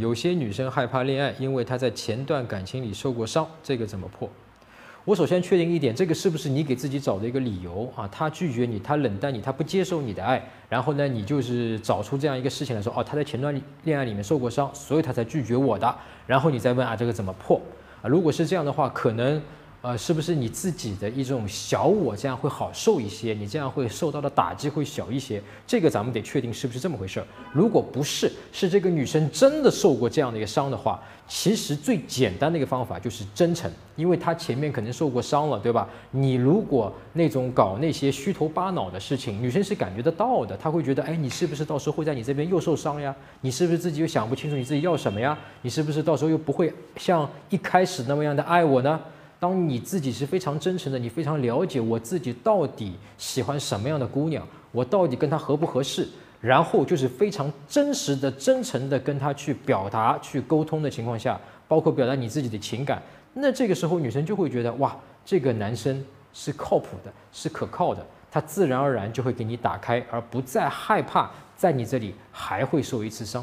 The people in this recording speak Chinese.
有些女生害怕恋爱，因为她在前段感情里受过伤，这个怎么破？我首先确定一点，这个是不是你给自己找的一个理由啊？他拒绝你，他冷淡你，他不接受你的爱，然后呢，你就是找出这样一个事情来说，哦，他在前段恋爱里面受过伤，所以他才拒绝我的。然后你再问啊，这个怎么破？啊，如果是这样的话，可能。呃，是不是你自己的一种小我这样会好受一些？你这样会受到的打击会小一些？这个咱们得确定是不是这么回事儿。如果不是，是这个女生真的受过这样的一个伤的话，其实最简单的一个方法就是真诚，因为她前面可能受过伤了，对吧？你如果那种搞那些虚头巴脑的事情，女生是感觉得到的，她会觉得，哎，你是不是到时候会在你这边又受伤呀？你是不是自己又想不清楚你自己要什么呀？你是不是到时候又不会像一开始那么样的爱我呢？当你自己是非常真诚的，你非常了解我自己到底喜欢什么样的姑娘，我到底跟她合不合适，然后就是非常真实的、真诚的跟她去表达、去沟通的情况下，包括表达你自己的情感，那这个时候女生就会觉得哇，这个男生是靠谱的，是可靠的，他自然而然就会给你打开，而不再害怕在你这里还会受一次伤。